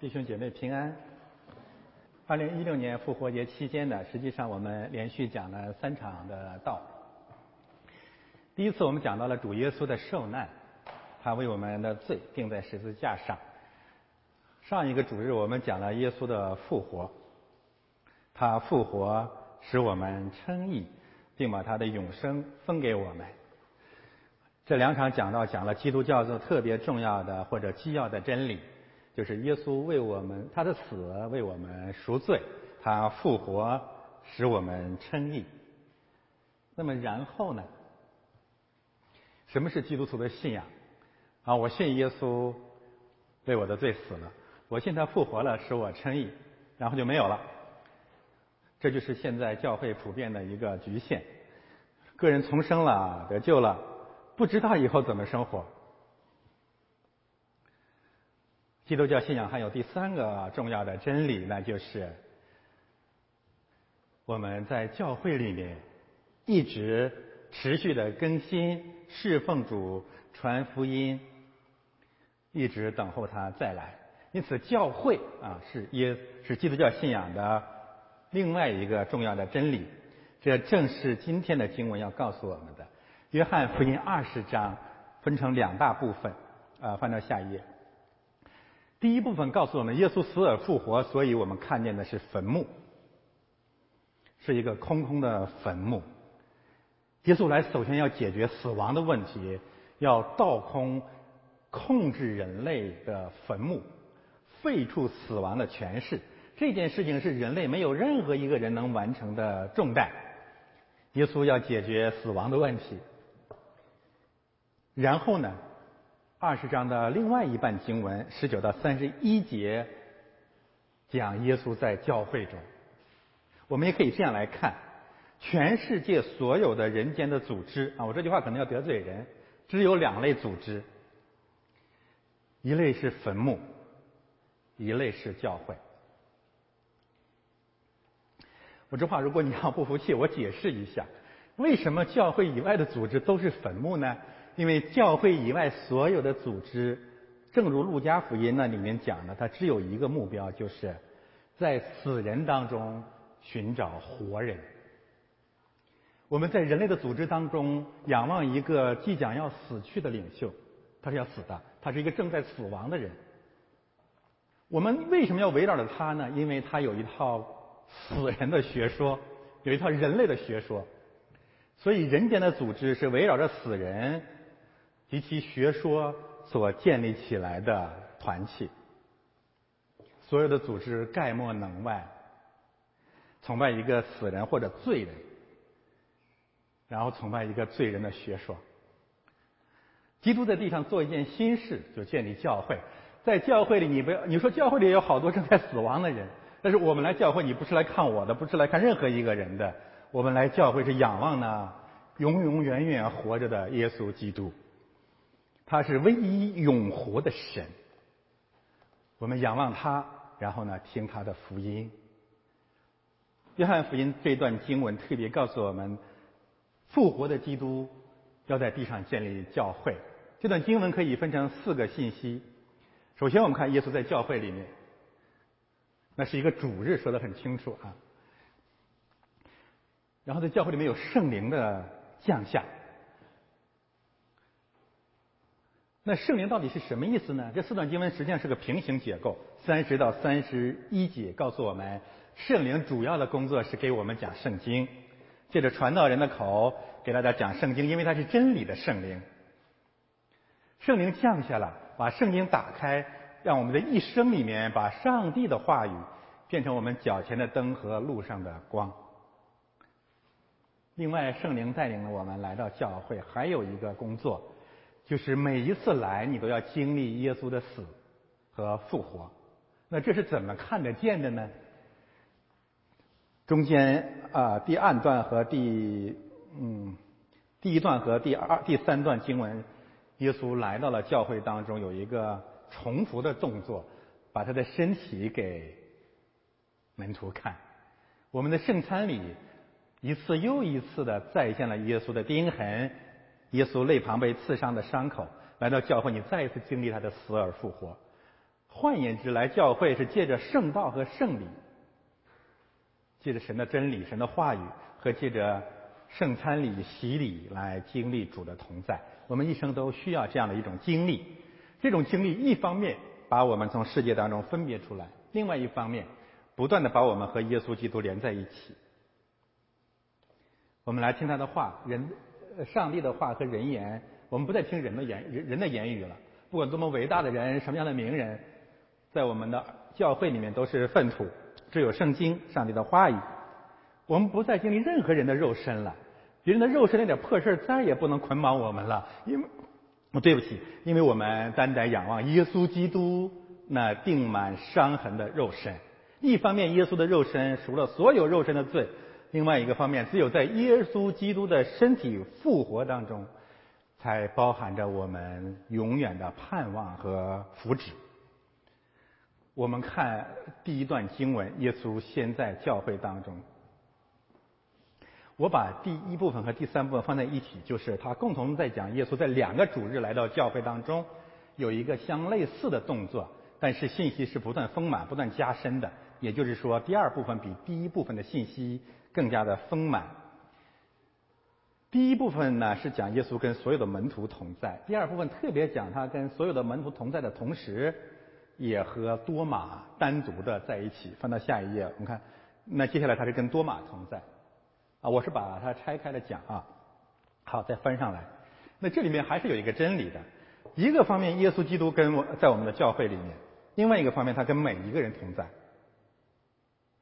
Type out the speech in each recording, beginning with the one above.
弟兄姐妹平安。二零一六年复活节期间呢，实际上我们连续讲了三场的道。第一次我们讲到了主耶稣的受难，他为我们的罪钉在十字架上。上一个主日我们讲了耶稣的复活，他复活使我们称义，并把他的永生分给我们。这两场讲到讲了基督教中特别重要的或者基要的真理。就是耶稣为我们，他的死为我们赎罪，他复活使我们称义。那么然后呢？什么是基督徒的信仰？啊，我信耶稣为我的罪死了，我信他复活了使我称义，然后就没有了。这就是现在教会普遍的一个局限：个人重生了得救了，不知道以后怎么生活。基督教信仰还有第三个重要的真理，那就是我们在教会里面一直持续的更新、侍奉主、传福音，一直等候他再来。因此，教会啊是耶是基督教信仰的另外一个重要的真理。这正是今天的经文要告诉我们的。约翰福音二十章分成两大部分，啊，翻到下一页。第一部分告诉我们，耶稣死而复活，所以我们看见的是坟墓，是一个空空的坟墓。耶稣来首先要解决死亡的问题，要倒空、控制人类的坟墓，废除死亡的权势。这件事情是人类没有任何一个人能完成的重担。耶稣要解决死亡的问题，然后呢？二十章的另外一半经文，十九到三十一节，讲耶稣在教会中。我们也可以这样来看：全世界所有的人间的组织啊，我这句话可能要得罪人，只有两类组织，一类是坟墓，一类是教会。我这话如果你要不服气，我解释一下，为什么教会以外的组织都是坟墓呢？因为教会以外所有的组织，正如路加福音那里面讲的，它只有一个目标，就是在死人当中寻找活人。我们在人类的组织当中仰望一个即将要死去的领袖，他是要死的，他是一个正在死亡的人。我们为什么要围绕着他呢？因为他有一套死人的学说，有一套人类的学说，所以人间的组织是围绕着死人。及其学说所建立起来的团体，所有的组织概莫能外，崇拜一个死人或者罪人，然后崇拜一个罪人的学说。基督在地上做一件新事，就建立教会。在教会里，你不要你说教会里有好多正在死亡的人，但是我们来教会，你不是来看我的，不是来看任何一个人的，我们来教会是仰望呢永永远远活着的耶稣基督。他是唯一永活的神，我们仰望他，然后呢听他的福音。约翰福音这段经文特别告诉我们，复活的基督要在地上建立教会。这段经文可以分成四个信息。首先，我们看耶稣在教会里面，那是一个主日，说的很清楚啊。然后在教会里面有圣灵的降下。那圣灵到底是什么意思呢？这四段经文实际上是个平行结构。三十到三十一节告诉我们，圣灵主要的工作是给我们讲圣经，借着传道人的口给大家讲圣经，因为它是真理的圣灵。圣灵降下了，把圣经打开，让我们的一生里面把上帝的话语变成我们脚前的灯和路上的光。另外，圣灵带领了我们来到教会，还有一个工作。就是每一次来，你都要经历耶稣的死和复活。那这是怎么看得见的呢？中间啊，第二段和第嗯第一段和第二第三段经文，耶稣来到了教会当中，有一个重复的动作，把他的身体给门徒看。我们的圣餐里一次又一次的再现了耶稣的钉痕。耶稣肋旁被刺伤的伤口，来到教会，你再一次经历他的死而复活。换言之，来教会是借着圣道和圣礼，借着神的真理、神的话语和借着圣餐礼、洗礼来经历主的同在。我们一生都需要这样的一种经历。这种经历一方面把我们从世界当中分别出来，另外一方面不断的把我们和耶稣基督连在一起。我们来听他的话，人、上帝的话和人言，我们不再听人的言人人的言语了。不管多么伟大的人，什么样的名人。在我们的教会里面都是粪土，只有圣经、上帝的话语。我们不再经历任何人的肉身了，别人的肉身那点破事再也不能捆绑我们了。因为，对不起，因为我们单单仰望耶稣基督那钉满伤痕的肉身。一方面，耶稣的肉身赎了所有肉身的罪；另外一个方面，只有在耶稣基督的身体复活当中，才包含着我们永远的盼望和福祉。我们看第一段经文，耶稣先在教会当中。我把第一部分和第三部分放在一起，就是他共同在讲耶稣在两个主日来到教会当中，有一个相类似的动作，但是信息是不断丰满、不断加深的。也就是说，第二部分比第一部分的信息更加的丰满。第一部分呢是讲耶稣跟所有的门徒同在，第二部分特别讲他跟所有的门徒同在的同时。也和多马单独的在一起。翻到下一页，我们看，那接下来他是跟多马同在，啊，我是把它拆开了讲啊。好，再翻上来。那这里面还是有一个真理的。一个方面，耶稣基督跟我在我们的教会里面；另外一个方面，他跟每一个人同在。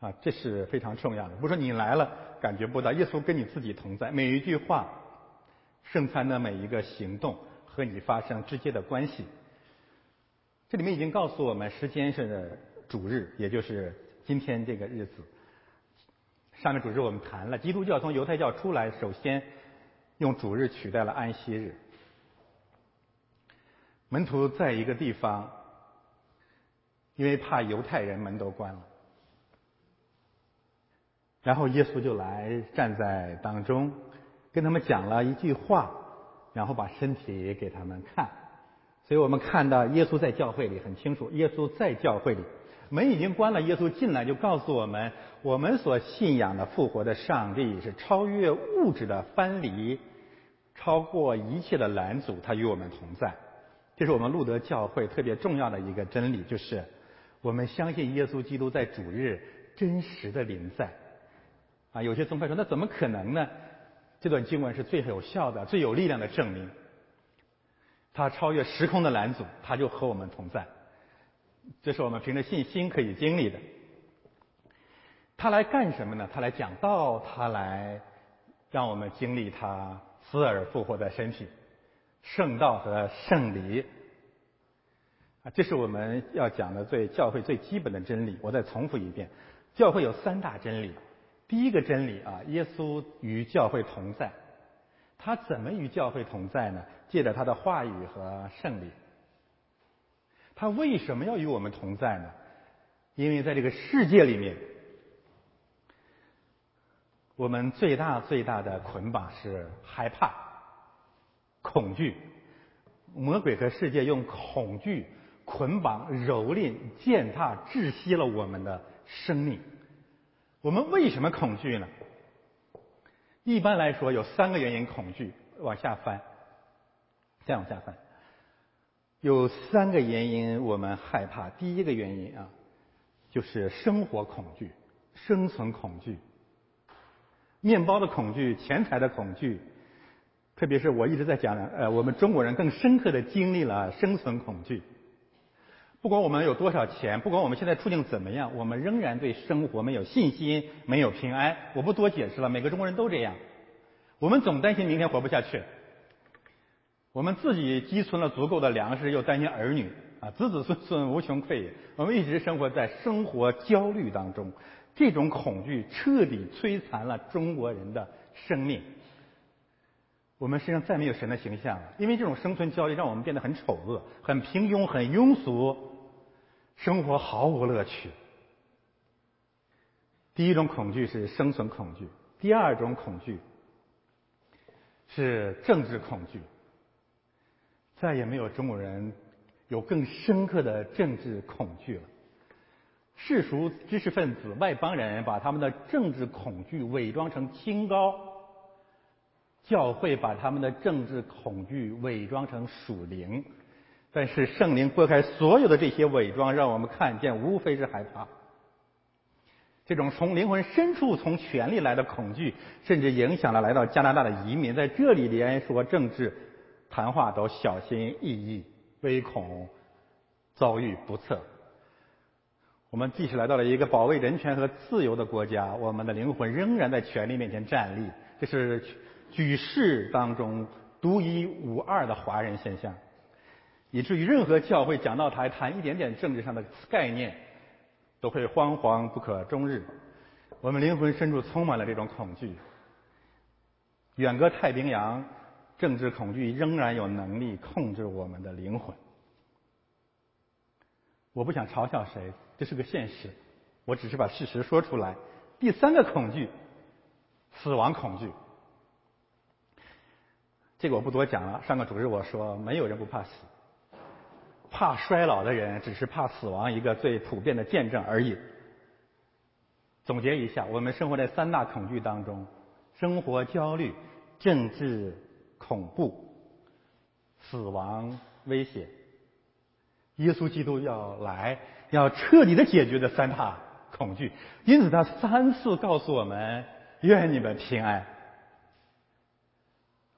啊，这是非常重要的。不是说你来了感觉不到，耶稣跟你自己同在，每一句话、圣餐的每一个行动和你发生直接的关系。这里面已经告诉我们，时间是主日，也就是今天这个日子。上面主日我们谈了，基督教从犹太教出来，首先用主日取代了安息日。门徒在一个地方，因为怕犹太人，门都关了。然后耶稣就来站在当中，跟他们讲了一句话，然后把身体给他们看。所以我们看到耶稣在教会里很清楚，耶稣在教会里，门已经关了，耶稣进来就告诉我们，我们所信仰的复活的上帝是超越物质的藩篱，超过一切的拦阻，他与我们同在。这是我们路德教会特别重要的一个真理，就是我们相信耶稣基督在主日真实的临在。啊，有些宗派说那怎么可能呢？这段经文是最有效的、最有力量的证明。他超越时空的拦阻，他就和我们同在。这是我们凭着信心可以经历的。他来干什么呢？他来讲道，他来让我们经历他死而复活的身体、圣道和圣礼。啊，这是我们要讲的最教会最基本的真理。我再重复一遍：教会有三大真理。第一个真理啊，耶稣与教会同在。他怎么与教会同在呢？借着他的话语和圣礼。他为什么要与我们同在呢？因为在这个世界里面，我们最大最大的捆绑是害怕、恐惧。魔鬼和世界用恐惧捆绑、蹂躏、践踏、窒息了我们的生命。我们为什么恐惧呢？一般来说，有三个原因恐惧。往下翻，再往下翻，有三个原因我们害怕。第一个原因啊，就是生活恐惧、生存恐惧、面包的恐惧、钱财的恐惧。特别是我一直在讲，呃，我们中国人更深刻的经历了生存恐惧。不管我们有多少钱，不管我们现在处境怎么样，我们仍然对生活没有信心，没有平安。我不多解释了，每个中国人都这样。我们总担心明天活不下去。我们自己积存了足够的粮食，又担心儿女啊，子子孙孙无穷匮也。我们一直生活在生活焦虑当中，这种恐惧彻底摧残了中国人的生命。我们身上再没有神的形象了，因为这种生存焦虑让我们变得很丑恶、很平庸、很庸俗，生活毫无乐趣。第一种恐惧是生存恐惧，第二种恐惧是政治恐惧。再也没有中国人有更深刻的政治恐惧了。世俗知识分子、外邦人把他们的政治恐惧伪装成清高，教会把他们的政治恐惧伪装成属灵。但是圣灵拨开所有的这些伪装，让我们看见，无非是害怕。这种从灵魂深处、从权力来的恐惧，甚至影响了来到加拿大的移民。在这里，连说政治谈话都小心翼翼，唯恐遭遇不测。我们即使来到了一个保卫人权和自由的国家，我们的灵魂仍然在权力面前站立。这是举世当中独一无二的华人现象。以至于任何教会讲到台谈一点点政治上的概念，都会惶惶不可终日。我们灵魂深处充满了这种恐惧。远隔太平洋，政治恐惧仍然有能力控制我们的灵魂。我不想嘲笑谁，这是个现实。我只是把事实说出来。第三个恐惧，死亡恐惧。这个我不多讲了。上个主日我说，没有人不怕死。怕衰老的人，只是怕死亡一个最普遍的见证而已。总结一下，我们生活在三大恐惧当中：生活焦虑、政治恐怖、死亡威胁。耶稣基督要来，要彻底的解决这三大恐惧，因此他三次告诉我们：愿你们平安。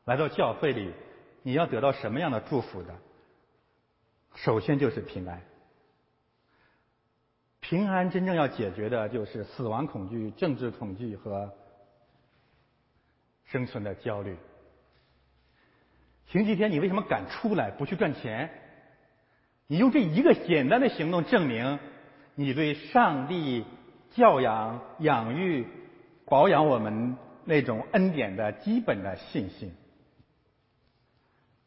来到教会里，你要得到什么样的祝福的？首先就是平安，平安真正要解决的就是死亡恐惧、政治恐惧和生存的焦虑。星期天你为什么敢出来不去赚钱？你用这一个简单的行动证明你对上帝教养、养育、保养我们那种恩典的基本的信心。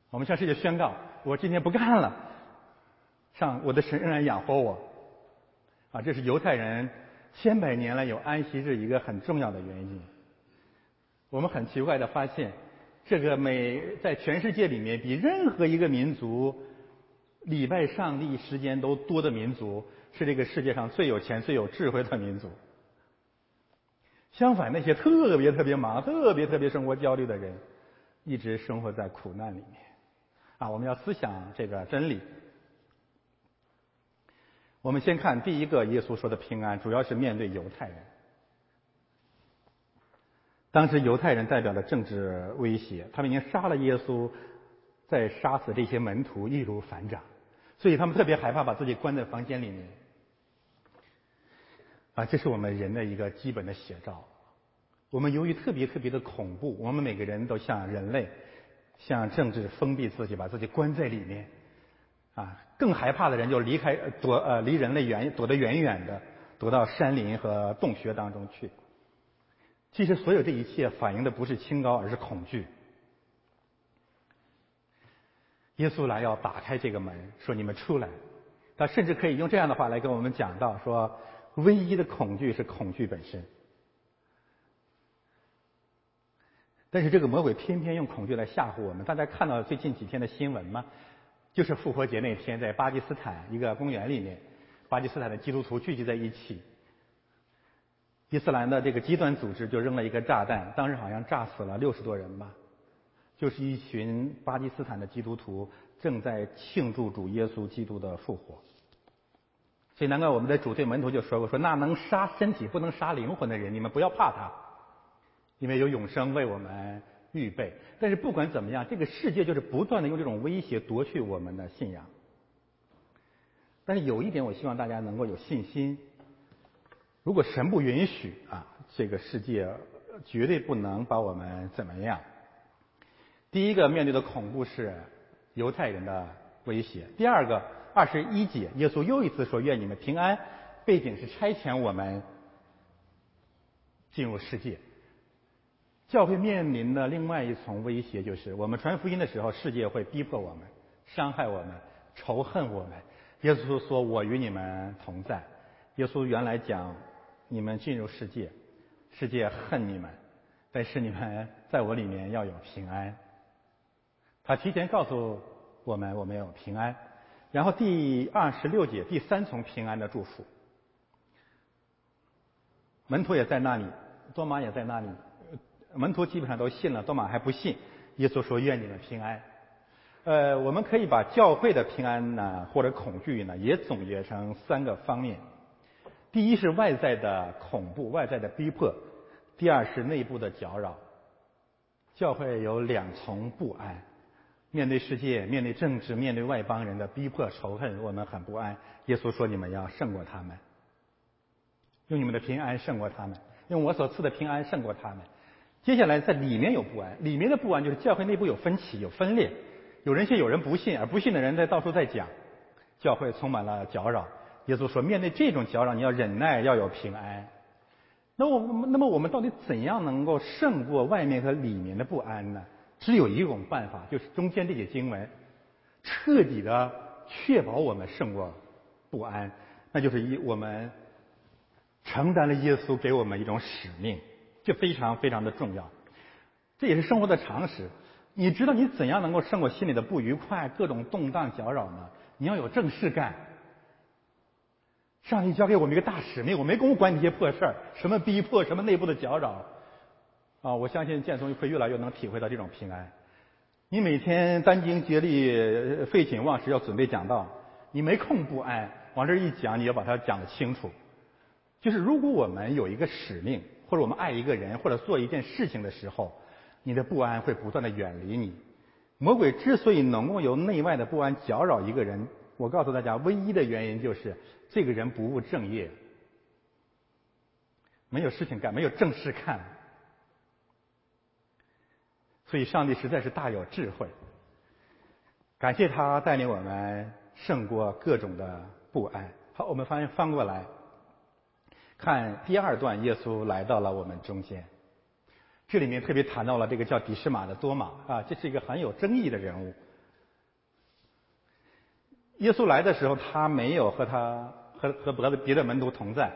我们向世界宣告：我今天不干了。上我的神仍然养活我，啊，这是犹太人千百年来有安息日一个很重要的原因。我们很奇怪的发现，这个每在全世界里面比任何一个民族礼拜上帝时间都多的民族，是这个世界上最有钱、最有智慧的民族。相反，那些特别特别忙、特别特别生活焦虑的人，一直生活在苦难里面。啊，我们要思想这个真理。我们先看第一个，耶稣说的平安，主要是面对犹太人。当时犹太人代表了政治威胁，他们已经杀了耶稣，在杀死这些门徒易如反掌，所以他们特别害怕把自己关在房间里面。啊，这是我们人的一个基本的写照。我们由于特别特别的恐怖，我们每个人都像人类，像政治封闭自己，把自己关在里面。啊，更害怕的人就离开躲呃离人类远躲得远远的，躲到山林和洞穴当中去。其实所有这一切反映的不是清高，而是恐惧。耶稣来要打开这个门，说你们出来。他甚至可以用这样的话来跟我们讲到，说唯一的恐惧是恐惧本身。但是这个魔鬼偏偏用恐惧来吓唬我们。大家看到最近几天的新闻吗？就是复活节那天，在巴基斯坦一个公园里面，巴基斯坦的基督徒聚集在一起，伊斯兰的这个极端组织就扔了一个炸弹，当时好像炸死了六十多人吧。就是一群巴基斯坦的基督徒正在庆祝主耶稣基督的复活。所以难怪我们的主对门徒就说过：“说那能杀身体不能杀灵魂的人，你们不要怕他，因为有永生为我们。”预备，但是不管怎么样，这个世界就是不断的用这种威胁夺去我们的信仰。但是有一点，我希望大家能够有信心：如果神不允许啊，这个世界绝对不能把我们怎么样。第一个面对的恐怖是犹太人的威胁；第二个，二十一节，耶稣又一次说：“愿你们平安。”背景是差遣我们进入世界。教会面临的另外一重威胁就是，我们传福音的时候，世界会逼迫我们、伤害我们、仇恨我们。耶稣说：“我与你们同在。”耶稣原来讲：“你们进入世界，世界恨你们，但是你们在我里面要有平安。”他提前告诉我们，我们有平安。然后第二十六节，第三重平安的祝福，门徒也在那里，多马也在那里，门徒基本上都信了，多马还不信。耶稣说：“愿你们平安。”呃，我们可以把教会的平安呢，或者恐惧呢，也总结成三个方面。第一是外在的恐怖、外在的逼迫；第二是内部的搅扰。教会有两重不安：面对世界、面对政治、面对外邦人的逼迫、仇恨，我们很不安。耶稣说：“你们要胜过他们，用你们的平安胜过他们，用我所赐的平安胜过他们。”接下来在里面有不安，里面的不安就是教会内部有分歧、有分裂，有人信，有人不信，而不信的人在到处在讲，教会充满了搅扰。耶稣说，面对这种搅扰，你要忍耐，要有平安。那我那么我们到底怎样能够胜过外面和里面的不安呢？只有一种办法，就是中间这些经文，彻底的确保我们胜过不安，那就是一我们承担了耶稣给我们一种使命。这非常非常的重要，这也是生活的常识。你知道你怎样能够胜过心里的不愉快、各种动荡搅扰呢？你要有正事干。上帝交给我们一个大使命，我没工夫管你这些破事儿，什么逼迫，什么内部的搅扰。啊，我相信建松会越来越能体会到这种平安。你每天殚精竭力、废寝忘食要准备讲道，你没空不安，往这一讲，你要把它讲得清楚。就是如果我们有一个使命。或者我们爱一个人，或者做一件事情的时候，你的不安会不断的远离你。魔鬼之所以能够由内外的不安搅扰一个人，我告诉大家，唯一的原因就是这个人不务正业，没有事情干，没有正事看。所以上帝实在是大有智慧，感谢他带领我们胜过各种的不安。好，我们翻翻过来。看第二段，耶稣来到了我们中间。这里面特别谈到了这个叫底士马的多马啊，这是一个很有争议的人物。耶稣来的时候，他没有和他和和别的别的门徒同在，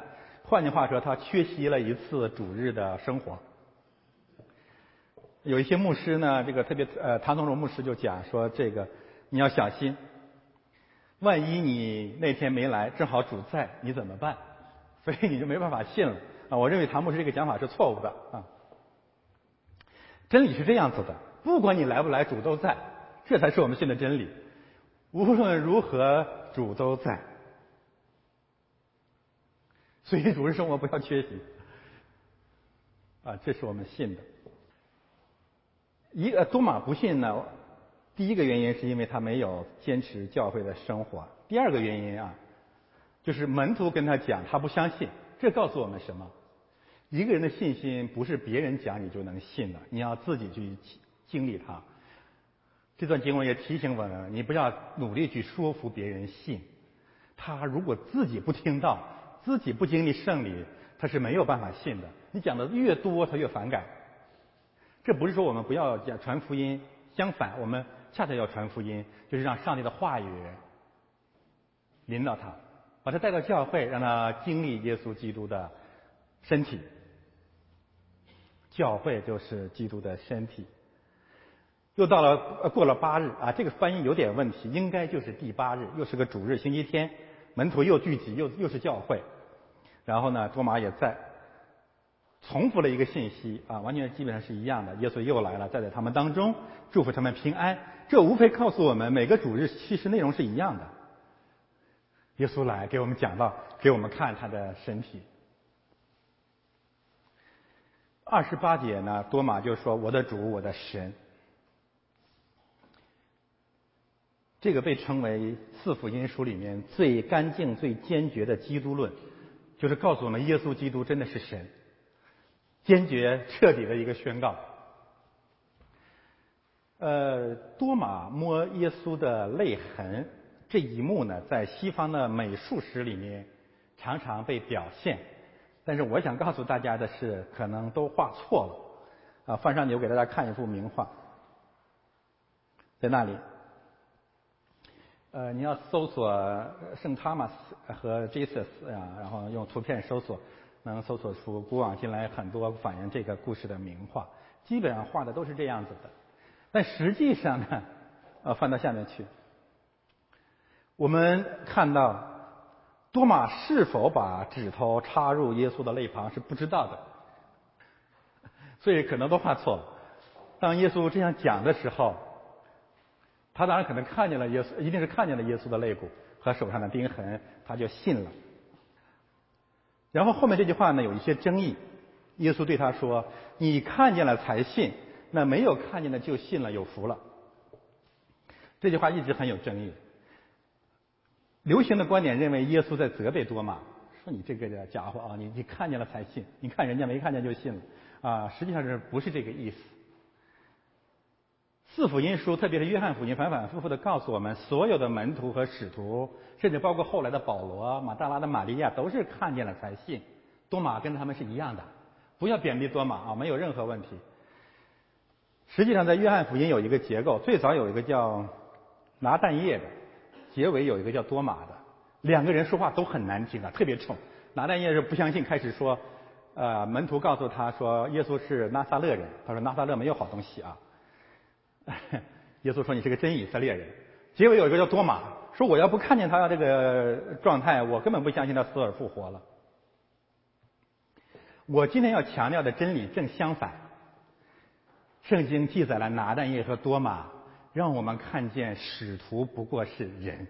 换句话说，他缺席了一次主日的生活。有一些牧师呢，这个特别呃，唐宗荣牧师就讲说，这个你要小心，万一你那天没来，正好主在，你怎么办？所以你就没办法信了啊！我认为唐牧师这个讲法是错误的啊。真理是这样子的，不管你来不来，主都在，这才是我们信的真理。无论如何，主都在。所以主日生活不要缺席啊，这是我们信的。一个多马不信呢，第一个原因是因为他没有坚持教会的生活，第二个原因啊。就是门徒跟他讲，他不相信。这告诉我们什么？一个人的信心不是别人讲你就能信的，你要自己去经历它。这段经文也提醒我们，你不要努力去说服别人信。他如果自己不听到，自己不经历圣礼，他是没有办法信的。你讲的越多，他越反感。这不是说我们不要讲传福音，相反，我们恰恰要传福音，就是让上帝的话语引导他。把他带到教会，让他经历耶稣基督的身体。教会就是基督的身体。又到了过了八日啊，这个翻译有点问题，应该就是第八日，又是个主日，星期天，门徒又聚集，又又是教会。然后呢，多马也在，重复了一个信息啊，完全基本上是一样的。耶稣又来了，站在他们当中，祝福他们平安。这无非告诉我们，每个主日其实内容是一样的。耶稣来给我们讲到，给我们看他的身体。二十八节呢，多马就说：“我的主，我的神。”这个被称为四福音书里面最干净、最坚决的基督论，就是告诉我们耶稣基督真的是神，坚决彻底的一个宣告。呃，多马摸耶稣的泪痕。这一幕呢，在西方的美术史里面常常被表现，但是我想告诉大家的是，可能都画错了。啊，放上牛给大家看一幅名画，在那里。呃，你要搜索圣塔马斯和 Jesus 啊，然后用图片搜索，能搜索出古往今来很多反映这个故事的名画，基本上画的都是这样子的。但实际上呢，呃，翻到下面去。我们看到多马是否把指头插入耶稣的肋旁是不知道的，所以可能都画错了。当耶稣这样讲的时候，他当然可能看见了耶稣，一定是看见了耶稣的肋骨和手上的钉痕，他就信了。然后后面这句话呢有一些争议，耶稣对他说：“你看见了才信，那没有看见的就信了，有福了。”这句话一直很有争议。流行的观点认为耶稣在责备多马，说你这个家伙啊，你你看见了才信，你看人家没看见就信了啊，实际上是不是这个意思？四福音书，特别是约翰福音，反反复复的告诉我们，所有的门徒和使徒，甚至包括后来的保罗、马大拉的玛利亚，都是看见了才信。多马跟他们是一样的，不要贬低多马啊，没有任何问题。实际上，在约翰福音有一个结构，最早有一个叫拿蛋液的，结尾有一个叫多马的，两个人说话都很难听啊，特别冲。拿蛋液是不相信，开始说，呃，门徒告诉他说耶稣是拿撒勒人，他说拿撒勒没有好东西啊。耶稣说：“你是个真以色列人。”结尾有一个叫多马说：“我要不看见他这个状态，我根本不相信他死而复活了。”我今天要强调的真理正相反。圣经记载了拿但业和多马，让我们看见使徒不过是人，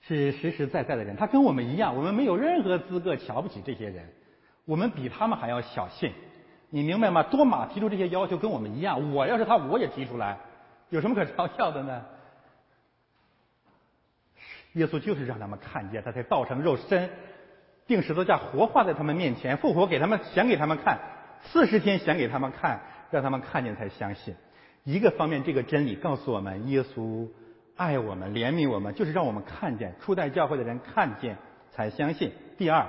是实实在在的人。他跟我们一样，我们没有任何资格瞧不起这些人，我们比他们还要小信。你明白吗？多马提出这些要求跟我们一样，我要是他，我也提出来，有什么可嘲笑的呢？耶稣就是让他们看见，他才道成肉身，定十字架，活化在他们面前，复活给他们显给他们看，四十天显给他们看，让他们看见才相信。一个方面，这个真理告诉我们，耶稣爱我们，怜悯我们，就是让我们看见，初代教会的人看见才相信。第二，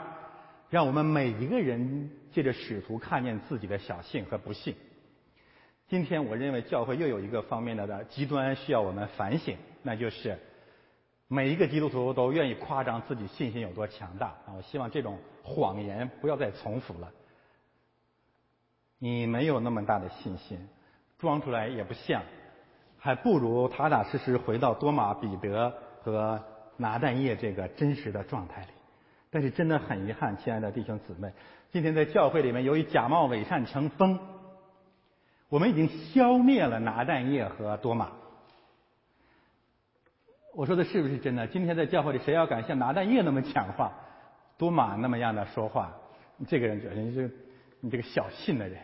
让我们每一个人。借着使徒看见自己的小幸和不幸。今天我认为教会又有一个方面的的极端需要我们反省，那就是每一个基督徒都愿意夸张自己信心有多强大啊！我希望这种谎言不要再重复了。你没有那么大的信心，装出来也不像，还不如踏踏实实回到多马、彼得和拿但业这个真实的状态里。但是真的很遗憾，亲爱的弟兄姊妹。今天在教会里面，由于假冒伪善成风，我们已经消灭了拿但业和多马。我说的是不是真的？今天在教会里，谁要敢像拿但业那么讲话，多马那么样的说话，这个人觉得你是你这个小信的人。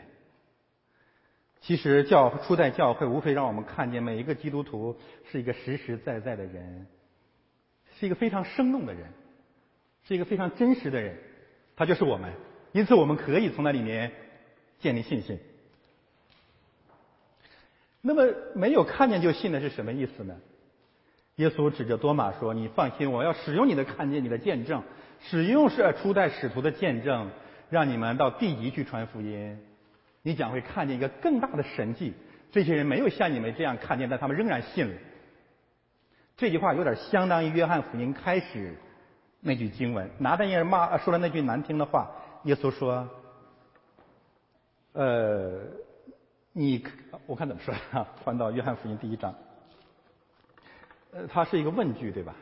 其实教初代教会无非让我们看见每一个基督徒是一个实实在在的人，是一个非常生动的人，是一个非常真实的人，他就是我们。因此，我们可以从那里面建立信心。那么，没有看见就信的是什么意思呢？耶稣指着多马说：“你放心，我要使用你的看见，你的见证，使用是初代使徒的见证，让你们到地级去传福音。你将会看见一个更大的神迹。这些人没有像你们这样看见，但他们仍然信了。”这句话有点相当于约翰福音开始那句经文，拿但业骂说了那句难听的话。耶稣说：“呃，你我看怎么说啊？翻到约翰福音第一章，呃，它是一个问句，对吧？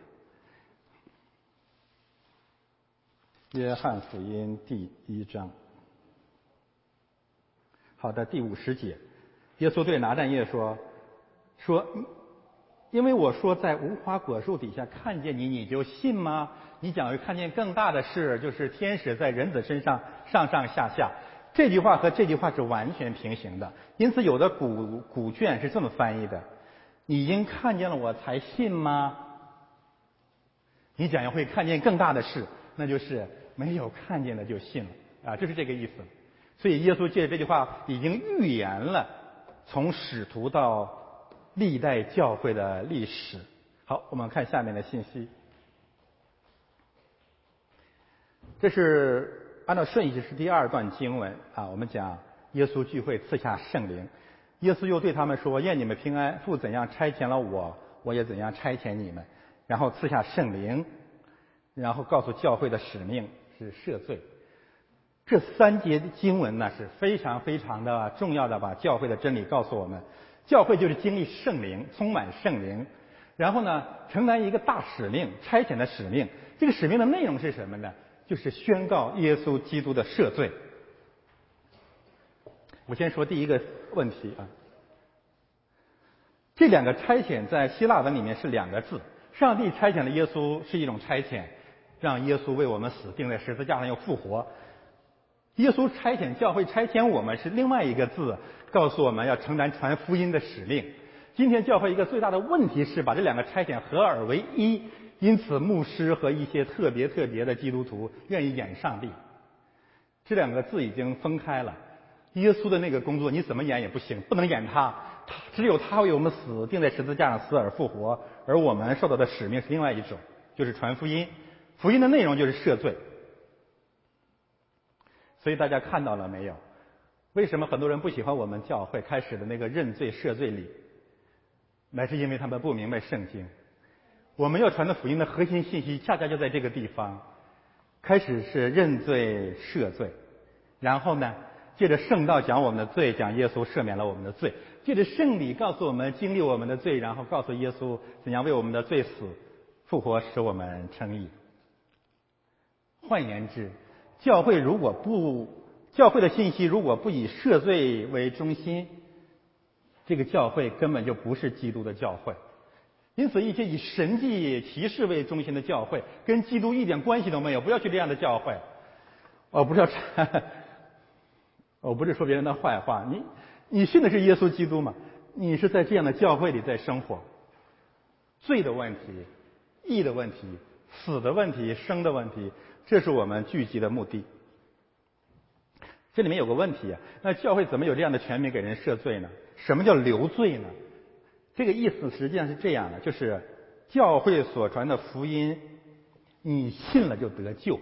约翰福音第一章，好的，第五十节，耶稣对拿但业说：说，因为我说在无花果树底下看见你，你就信吗？”你将会看见更大的事，就是天使在人子身上上上下下。这句话和这句话是完全平行的，因此有的古古卷是这么翻译的：“你因看见了我才信吗？”你将要会看见更大的事，那就是没有看见的就信了啊，就是这个意思。所以耶稣借这句话已经预言了从使徒到历代教会的历史。好，我们看下面的信息。这是按照顺序是第二段经文啊，我们讲耶稣聚会赐下圣灵，耶稣又对他们说：“愿你们平安，父怎样差遣了我，我也怎样差遣你们。”然后赐下圣灵，然后告诉教会的使命是赦罪。这三节经文呢是非常非常的重要的，把教会的真理告诉我们。教会就是经历圣灵，充满圣灵，然后呢，承担一个大使命，差遣的使命。这个使命的内容是什么呢？就是宣告耶稣基督的赦罪。我先说第一个问题啊，这两个差遣在希腊文里面是两个字。上帝差遣了耶稣是一种差遣，让耶稣为我们死，钉在十字架上又复活。耶稣差遣教会差遣我们是另外一个字，告诉我们要承担传福音的使命。今天教会一个最大的问题是把这两个差遣合二为一，因此牧师和一些特别特别的基督徒愿意演上帝。这两个字已经分开了。耶稣的那个工作你怎么演也不行，不能演他，他只有他为我们死，钉在十字架上死而复活，而我们受到的使命是另外一种，就是传福音。福音的内容就是赦罪。所以大家看到了没有？为什么很多人不喜欢我们教会开始的那个认罪赦罪礼？乃是因为他们不明白圣经。我们要传的福音的核心信息，恰恰就在这个地方。开始是认罪赦罪，然后呢，借着圣道讲我们的罪，讲耶稣赦免了我们的罪；借着圣礼告诉我们经历我们的罪，然后告诉耶稣怎样为我们的罪死、复活，使我们称义。换言之，教会如果不教会的信息如果不以赦罪为中心。这个教会根本就不是基督的教会，因此一些以神迹骑士为中心的教会，跟基督一点关系都没有。不要去这样的教会。我，不是要，我不是说别人的坏话。你你信的是耶稣基督吗？你是在这样的教会里在生活。罪的问题、义的问题、死的问题、生的问题，这是我们聚集的目的。这里面有个问题啊，那教会怎么有这样的权柄给人赦罪呢？什么叫留罪呢？这个意思实际上是这样的，就是教会所传的福音，你信了就得救，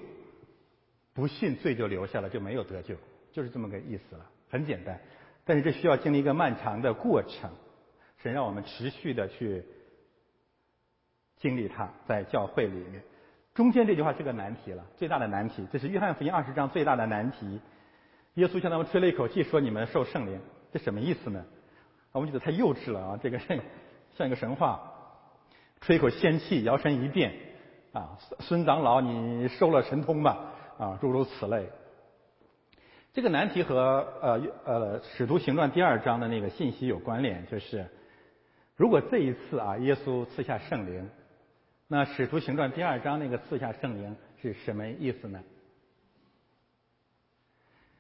不信罪就留下了，就没有得救，就是这么个意思了。很简单，但是这需要经历一个漫长的过程，是让我们持续的去经历它，在教会里面。中间这句话是个难题了，最大的难题，这是约翰福音二十章最大的难题。耶稣向他们吹了一口气，说：“你们受圣灵，这什么意思呢？”我们觉得太幼稚了啊！这个像一个神话，吹一口仙气，摇身一变啊！孙长老，你收了神通吧啊！诸如此类。这个难题和呃呃《使徒行传》第二章的那个信息有关联，就是如果这一次啊，耶稣赐下圣灵，那《使徒行传》第二章那个赐下圣灵是什么意思呢？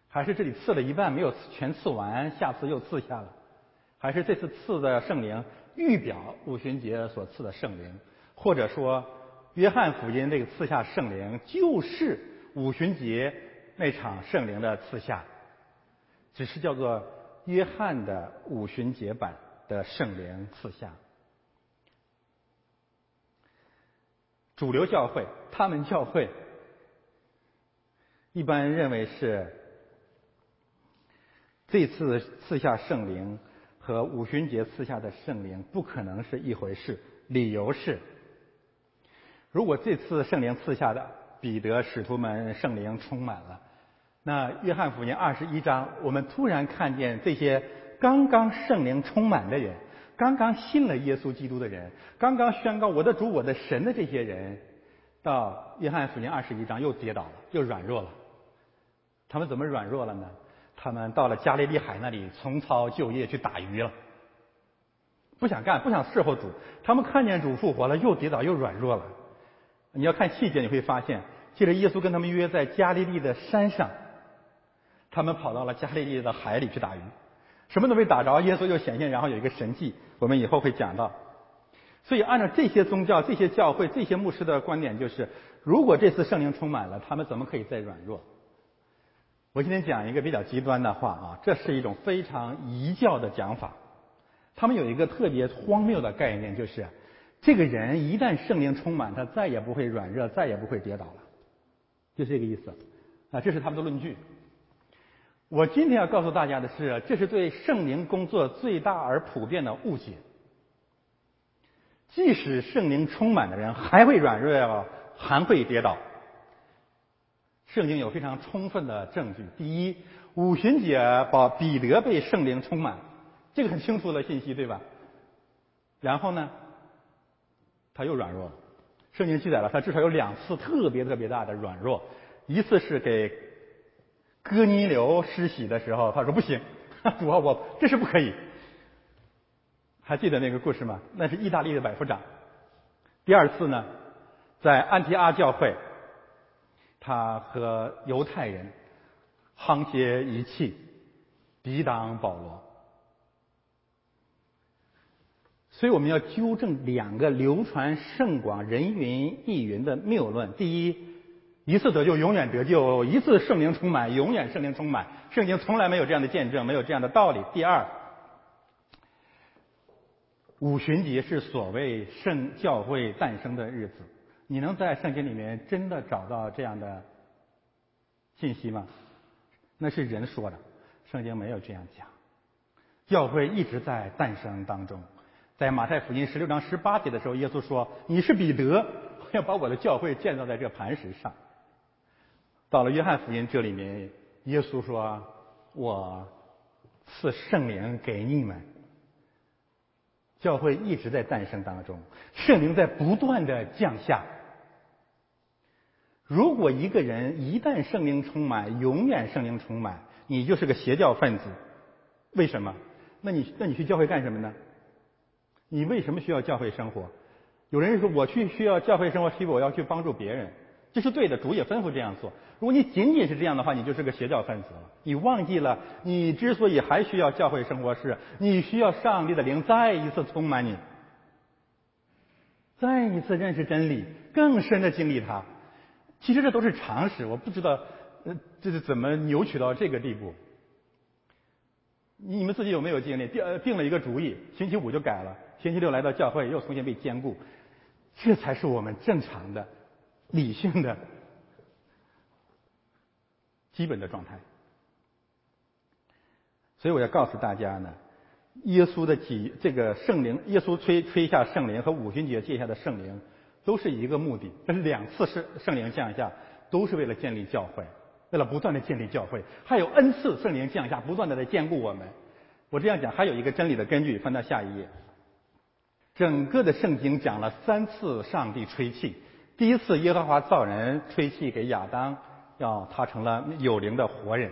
还是这里赐了一半没有全赐完，下次又赐下了？还是这次赐的圣灵预表五旬节所赐的圣灵，或者说约翰福音这个赐下圣灵就是五旬节那场圣灵的赐下，只是叫做约翰的五旬节版的圣灵赐下。主流教会，他们教会一般认为是这次赐下圣灵。和五旬节赐下的圣灵不可能是一回事。理由是，如果这次圣灵赐下的彼得使徒们圣灵充满了，那约翰福音二十一章，我们突然看见这些刚刚圣灵充满的人，刚刚信了耶稣基督的人，刚刚宣告我的主我的神的这些人，到约翰福音二十一章又跌倒了，又软弱了。他们怎么软弱了呢？他们到了加利利海那里，重操旧业去打鱼了，不想干，不想伺候主。他们看见主复活了，又跌倒，又软弱了。你要看细节，你会发现，接着耶稣跟他们约在加利利的山上，他们跑到了加利利的海里去打鱼，什么都没打着，耶稣就显现，然后有一个神迹，我们以后会讲到。所以，按照这些宗教、这些教会、这些牧师的观点，就是如果这次圣灵充满了，他们怎么可以再软弱？我今天讲一个比较极端的话啊，这是一种非常异教的讲法。他们有一个特别荒谬的概念，就是这个人一旦圣灵充满，他再也不会软弱，再也不会跌倒了，就这个意思啊。这是他们的论据。我今天要告诉大家的是，这是对圣灵工作最大而普遍的误解。即使圣灵充满的人，还会软弱，还会跌倒。圣经有非常充分的证据。第一，五旬节把彼得被圣灵充满，这个很清楚的信息，对吧？然后呢，他又软弱了。圣经记载了他至少有两次特别特别大的软弱，一次是给哥尼流施洗的时候，他说不行，主啊，我这是不可以。还记得那个故事吗？那是意大利的百夫长。第二次呢，在安提阿教会，他和犹太人沆瀣一气，抵挡保罗。所以我们要纠正两个流传甚广、人云亦云的谬论：第一，一次得救永远得救；一次圣灵充满永远圣灵充满。圣经从来没有这样的见证，没有这样的道理。第二。五旬节是所谓圣教会诞生的日子，你能在圣经里面真的找到这样的信息吗？那是人说的，圣经没有这样讲。教会一直在诞生当中，在马太福音十六章十八节的时候，耶稣说：“你是彼得，我要把我的教会建造在这磐石上。”到了约翰福音这里面，耶稣说：“我赐圣灵给你们。”教会一直在诞生当中，圣灵在不断的降下。如果一个人一旦圣灵充满，永远圣灵充满，你就是个邪教分子。为什么？那你那你去教会干什么呢？你为什么需要教会生活？有人说我去需要教会生活，是因为我要去帮助别人。这是对的，主也吩咐这样做。如果你仅仅是这样的话，你就是个邪教分子了。你忘记了，你之所以还需要教会生活，是你需要上帝的灵再一次充满你，再一次认识真理，更深的经历它。其实这都是常识，我不知道，呃，这是怎么扭曲到这个地步。你们自己有没有经历？定定了一个主意，星期五就改了，星期六来到教会又重新被兼顾，这才是我们正常的。理性的基本的状态，所以我要告诉大家呢，耶稣的几这个圣灵，耶稣吹吹下圣灵和五旬节借下的圣灵，都是一个目的。这两次圣圣灵降下，都是为了建立教会，为了不断的建立教会。还有 n 次圣灵降下，不断的在兼顾我们。我这样讲还有一个真理的根据，翻到下一页。整个的圣经讲了三次上帝吹气。第一次，耶和华造人吹气给亚当，要他成了有灵的活人；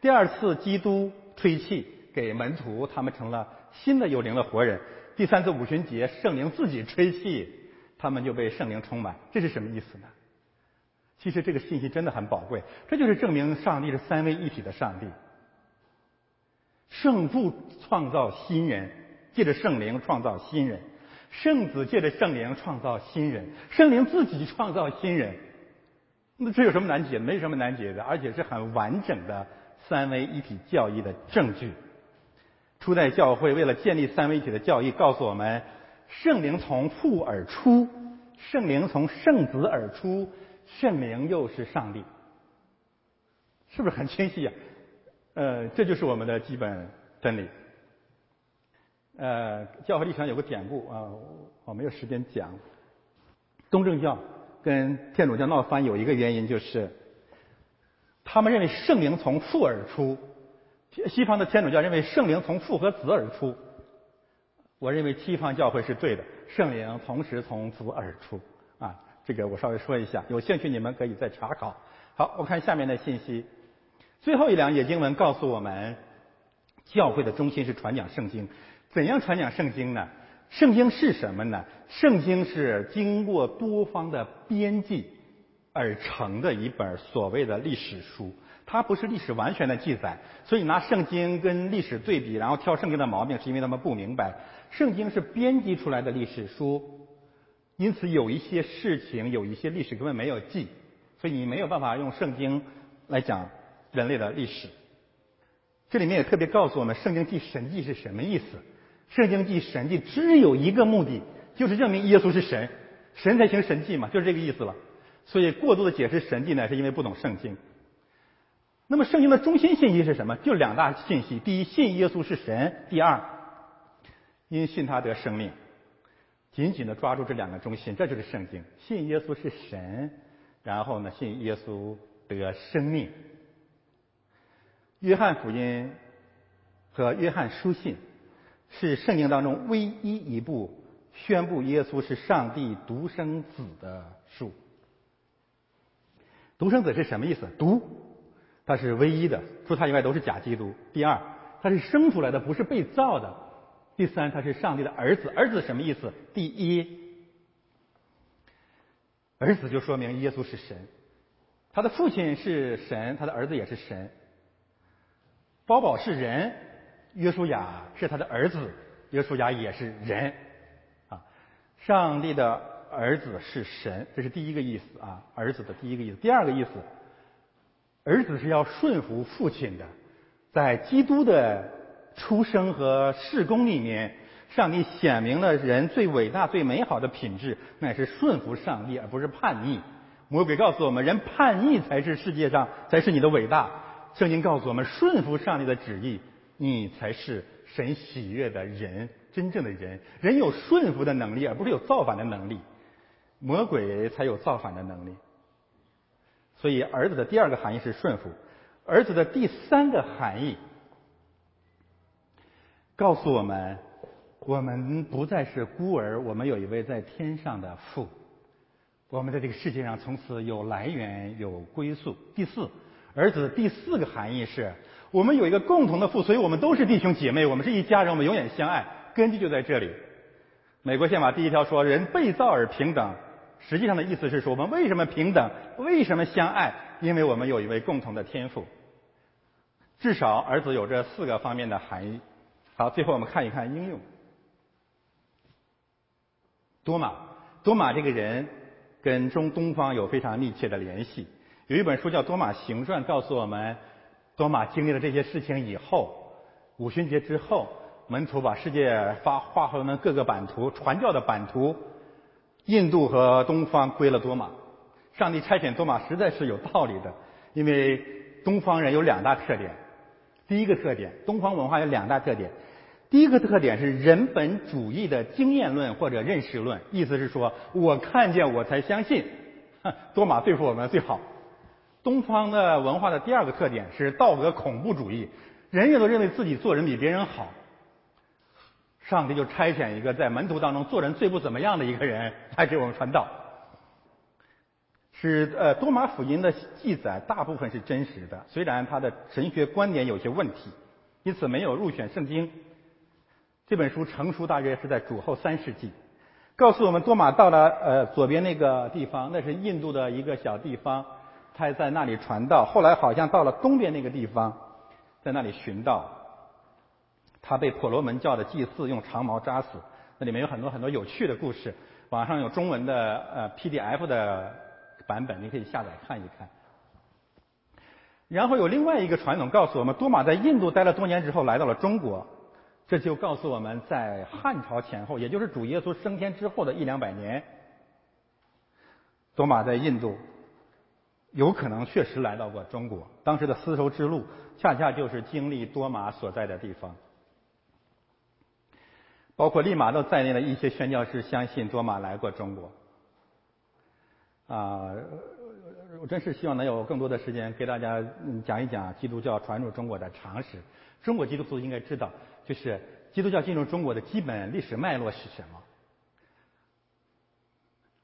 第二次，基督吹气给门徒，他们成了新的有灵的活人；第三次五旬节，圣灵自己吹气，他们就被圣灵充满。这是什么意思呢？其实这个信息真的很宝贵，这就是证明上帝是三位一体的上帝。圣父创造新人，借着圣灵创造新人。圣子借着圣灵创造新人，圣灵自己创造新人，那这有什么难解？没什么难解的，而且是很完整的三位一体教义的证据。初代教会为了建立三位一体的教义，告诉我们：圣灵从父而出，圣灵从圣子而出，圣灵又是上帝，是不是很清晰呀？呃，这就是我们的基本真理。呃，教会历史上有个典故啊，我没有时间讲。东正教跟天主教闹翻有一个原因就是，他们认为圣灵从父而出，西方的天主教认为圣灵从父和子而出。我认为西方教会是对的，圣灵同时从子而出啊。这个我稍微说一下，有兴趣你们可以再查考。好，我看下面的信息，最后一两页经文告诉我们，教会的中心是传讲圣经。怎样传讲圣经呢？圣经是什么呢？圣经是经过多方的编辑而成的一本所谓的历史书。它不是历史完全的记载，所以拿圣经跟历史对比，然后挑圣经的毛病，是因为他们不明白圣经是编辑出来的历史书，因此有一些事情，有一些历史根本没有记，所以你没有办法用圣经来讲人类的历史。这里面也特别告诉我们，圣经记神迹是什么意思？圣经记神迹只有一个目的，就是证明耶稣是神，神才行神迹嘛，就是这个意思了。所以过度的解释神迹呢，是因为不懂圣经。那么圣经的中心信息是什么？就两大信息：第一，信耶稣是神；第二，因信他得生命。紧紧的抓住这两个中心，这就是圣经：信耶稣是神，然后呢，信耶稣得生命。约翰福音和约翰书信。是圣经当中唯一一部宣布耶稣是上帝独生子的书。独生子是什么意思？独，他是唯一的，除他以外都是假基督。第二，他是生出来的，不是被造的。第三，他是上帝的儿子。儿子什么意思？第一，儿子就说明耶稣是神，他的父亲是神，他的儿子也是神。包宝是人，约书亚是他的儿子，约书亚也是人。啊，上帝的。儿子是神，这是第一个意思啊。儿子的第一个意思，第二个意思，儿子是要顺服父亲的。在基督的出生和事工里面，上帝显明了人最伟大、最美好的品质，乃是顺服上帝，而不是叛逆。魔鬼告诉我们，人叛逆才是世界上才是你的伟大。圣经告诉我们，顺服上帝的旨意，你才是神喜悦的人，真正的人。人有顺服的能力，而不是有造反的能力。魔鬼才有造反的能力，所以儿子的第二个含义是顺服。儿子的第三个含义告诉我们，我们不再是孤儿，我们有一位在天上的父。我们在这个世界上从此有来源，有归宿。第四，儿子第四个含义是我们有一个共同的父，所以我们都是弟兄姐妹，我们是一家人，我们永远相爱。根据就在这里。美国宪法第一条说，人被造而平等。实际上的意思是说，我们为什么平等？为什么相爱？因为我们有一位共同的天赋。至少儿子有这四个方面的含义。好，最后我们看一看应用。多马，多马这个人跟中东方有非常密切的联系。有一本书叫《多马行传》，告诉我们，多马经历了这些事情以后，五旬节之后，门徒把世界发划分成各个版图，传教的版图。印度和东方归了多马，上帝差遣多马实在是有道理的，因为东方人有两大特点。第一个特点，东方文化有两大特点。第一个特点是人本主义的经验论或者认识论，意思是说我看见我才相信。多马对付我们最好。东方的文化的第二个特点是道德恐怖主义，人人都认为自己做人比别人好。上帝就差遣一个在门徒当中做人最不怎么样的一个人来给我们传道。是呃，多马福音的记载大部分是真实的，虽然他的神学观点有些问题，因此没有入选圣经。这本书成书大约是在主后三世纪，告诉我们多马到了呃左边那个地方，那是印度的一个小地方，他在那里传道。后来好像到了东边那个地方，在那里寻道。他被婆罗门教的祭祀用长矛扎死，那里面有很多很多有趣的故事。网上有中文的呃 PDF 的版本，你可以下载看一看。然后有另外一个传统告诉我们，多马在印度待了多年之后来到了中国，这就告诉我们在汉朝前后，也就是主耶稣升天之后的一两百年，多马在印度有可能确实来到过中国。当时的丝绸之路恰恰就是经历多马所在的地方。包括利玛窦在内的一些宣教士相信多马来过中国。啊，我真是希望能有更多的时间给大家讲一讲基督教传入中国的常识。中国基督徒应该知道，就是基督教进入中国的基本历史脉络是什么。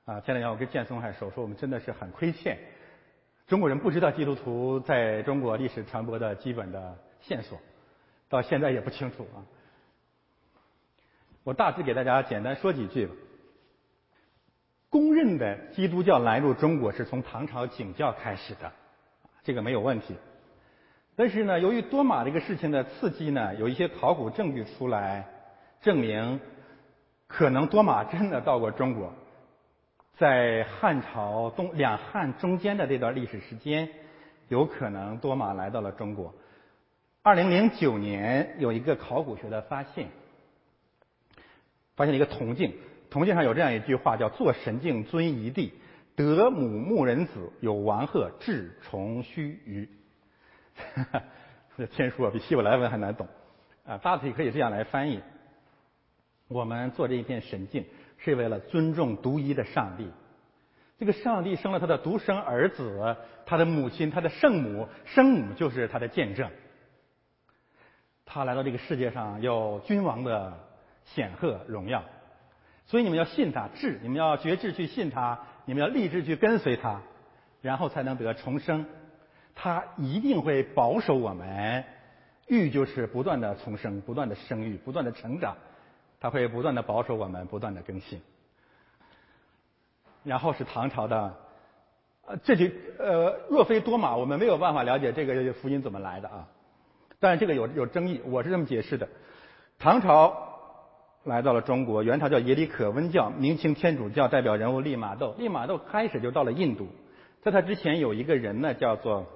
啊，前两天我跟建松还说，说我们真的是很亏欠，中国人不知道基督徒在中国历史传播的基本的线索，到现在也不清楚啊。我大致给大家简单说几句吧。公认的基督教来入中国是从唐朝景教开始的，这个没有问题。但是呢，由于多马这个事情的刺激呢，有一些考古证据出来证明，可能多马真的到过中国。在汉朝东两汉中间的这段历史时间，有可能多玛来到了中国。二零零九年有一个考古学的发现。发现了一个铜镜，铜镜上有这样一句话，叫“做神镜尊一地，德母牧人子，有王鹤至重须臾”。这天书啊，比希伯来文还难懂啊！大体可以这样来翻译：我们做这一片神镜，是为了尊重独一的上帝。这个上帝生了他的独生儿子，他的母亲，他的圣母，生母就是他的见证。他来到这个世界上，有君王的。显赫荣耀，所以你们要信他，志，你们要决志去信他，你们要立志去跟随他，然后才能得重生。他一定会保守我们，育就是不断的重生，不断的生育，不断的成长，他会不断的保守我们，不断的更新。然后是唐朝的，呃，这就呃，若非多马，我们没有办法了解这个福音怎么来的啊。但是这个有有争议，我是这么解释的：唐朝来到了中国，元朝叫耶里可温教，明清天主教代表人物利玛窦，利玛窦开始就到了印度，在他之前有一个人呢，叫做，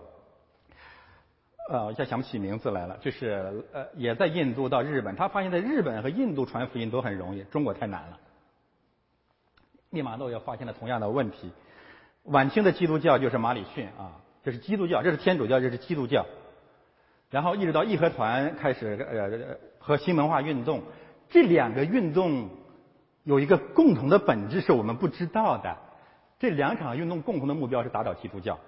呃，我现在想不起名字来了，就是呃，也在印度到日本，他发现在日本和印度传福音都很容易，中国太难了。利玛窦也发现了同样的问题。晚清的基督教就是马礼逊啊，这是基督教，这是天主教，这是基督教。然后一直到义和团开始呃和新文化运动，这两个运动有一个共同的本质是我们不知道的。这两场运动共同的目标是打倒基督教。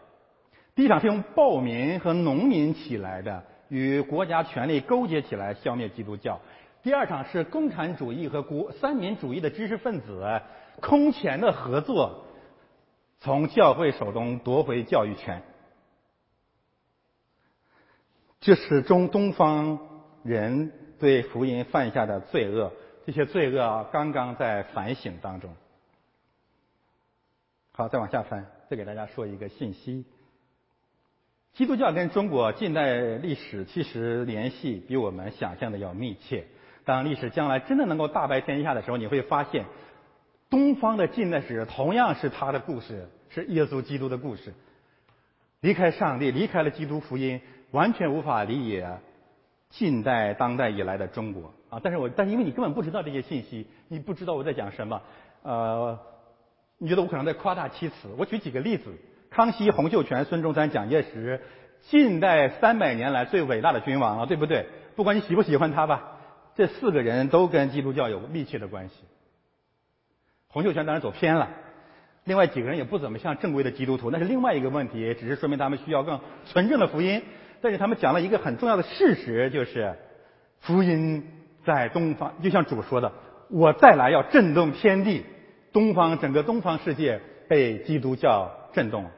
第一场是用暴民和农民起来的，与国家权力勾结起来消灭基督教。第二场是共产主义和国三民主义的知识分子。空前的合作，从教会手中夺回教育权，这是中东方人对福音犯下的罪恶。这些罪恶刚刚在反省当中。好，再往下翻，再给大家说一个信息：基督教跟中国近代历史其实联系比我们想象的要密切。当历史将来真的能够大白天下的时候，你会发现。东方的近代史同样是他的故事，是耶稣基督的故事。离开上帝，离开了基督福音，完全无法理解近代当代以来的中国啊！但是我，但是因为你根本不知道这些信息，你不知道我在讲什么，呃，你觉得我可能在夸大其词。我举几个例子：康熙、洪秀全、孙中山、蒋介石，近代三百年来最伟大的君王了，对不对？不管你喜不喜欢他吧，这四个人都跟基督教有密切的关系。洪秀全当然走偏了，另外几个人也不怎么像正规的基督徒，那是另外一个问题，只是说明他们需要更纯正的福音。但是他们讲了一个很重要的事实，就是福音在东方，就像主说的：“我再来要震动天地，东方整个东方世界被基督教震动了。”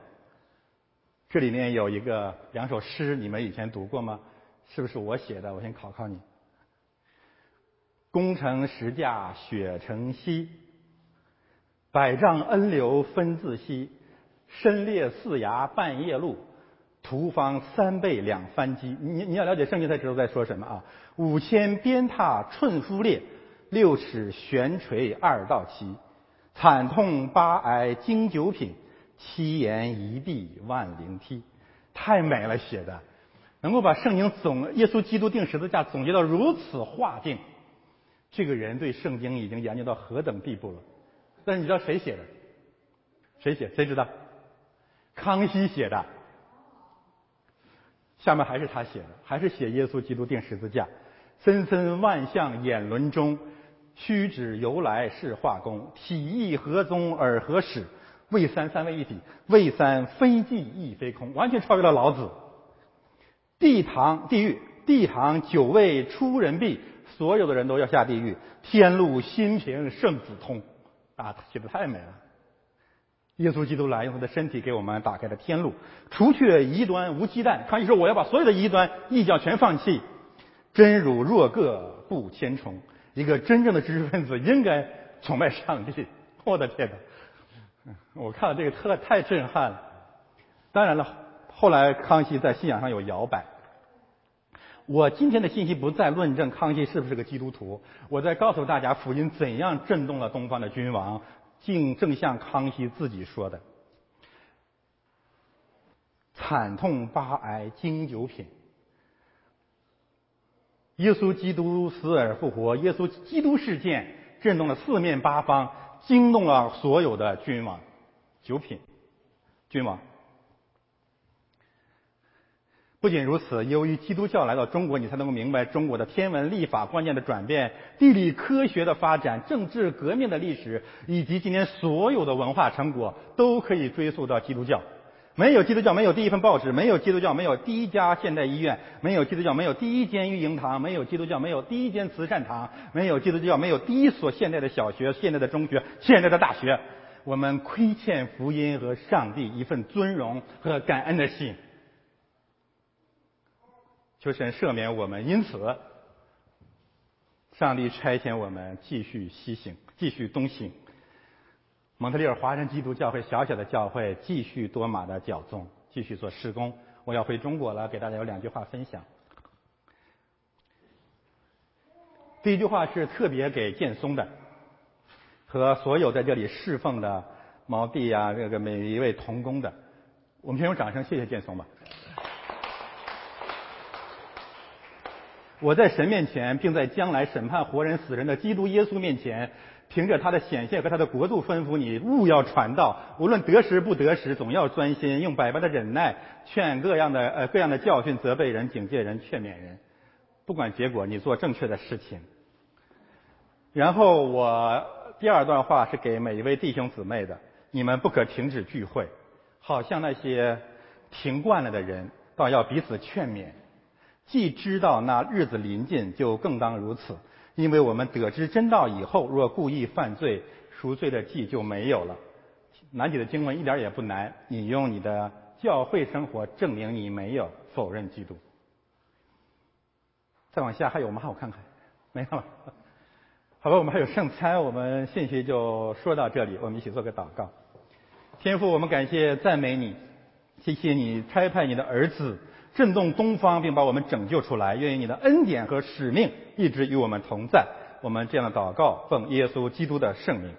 这里面有一个两首诗，你们以前读过吗？是不是我写的？我先考考你：“功成石架雪成溪。”百丈恩流分自西，深裂四崖半夜路，徒方三倍两番机。你你要了解圣经才知道在说什么啊！五千鞭挞寸夫裂，六尺悬垂二道齐，惨痛八哀经九品，七言一地万灵梯。太美了，写的能够把圣经总耶稣基督定十字架总结到如此化境，这个人对圣经已经研究到何等地步了？但是你知道谁写的？谁写？谁知道？康熙写的。下面还是他写的，还是写耶稣基督定十字架。森森万象眼轮中，虚指由来是化工。体意何宗而何始？魏三三位一体，魏三非寂亦非空，完全超越了老子。地堂地狱，地堂九位出人壁，所有的人都要下地狱。天路心平圣子通。啊，写的太美了！耶稣基督来，用他的身体给我们打开了天路，除却异端，无忌惮。康熙说：“我要把所有的异端、异教全放弃。”真如若个不千重，一个真正的知识分子应该崇拜上帝。我的天哪！我看到这个特太震撼了。当然了，后来康熙在信仰上有摇摆。我今天的信息不再论证康熙是不是个基督徒，我在告诉大家福音怎样震动了东方的君王，竟正像康熙自己说的：“惨痛八哀经九品。”耶稣基督死而复活，耶稣基督事件震动了四面八方，惊动了所有的君王。九品，君王。不仅如此，由于基督教来到中国，你才能够明白中国的天文历法观念的转变、地理科学的发展、政治革命的历史，以及今天所有的文化成果，都可以追溯到基督教。没有基督教，没有第一份报纸；没有基督教，没有第一家现代医院；没有基督教，没有第一间育婴堂；没有基督教，没有第一间慈善堂；没有基督教，没有第一所现代的小学、现代的中学、现代的大学。我们亏欠福音和上帝一份尊荣和感恩的心。求神赦免我们，因此，上帝差遣我们继续西行，继续东行。蒙特利尔华人基督教会小小的教会继续多马的教宗，继续做施工。我要回中国了，给大家有两句话分享。第一句话是特别给建松的，和所有在这里侍奉的毛弟啊，这个每一位同工的，我们先用掌声谢谢建松吧。我在神面前，并在将来审判活人死人的基督耶稣面前。凭着他的显现和他的国度吩咐你，勿要传道，无论得时不得时，总要专心，用百般的忍耐，劝各样的呃各样的教训，责备人，警戒人，劝勉人。不管结果，你做正确的事情。然后我第二段话是给每一位弟兄姊妹的：你们不可停止聚会，好像那些停惯了的人，倒要彼此劝勉。既知道那日子临近，就更当如此。因为我们得知真道以后，若故意犯罪，赎罪的记就没有了。难解的经文一点也不难，你用你的教会生活证明你没有否认基督。再往下还有吗？我看看，没有了。好吧，我们还有圣餐，我们信息就说到这里。我们一起做个祷告。天父，我们感谢赞美你，谢谢你差派你的儿子。震动东方，并把我们拯救出来。愿意你的恩典和使命一直与我们同在。我们这样的祷告，奉耶稣基督的圣名。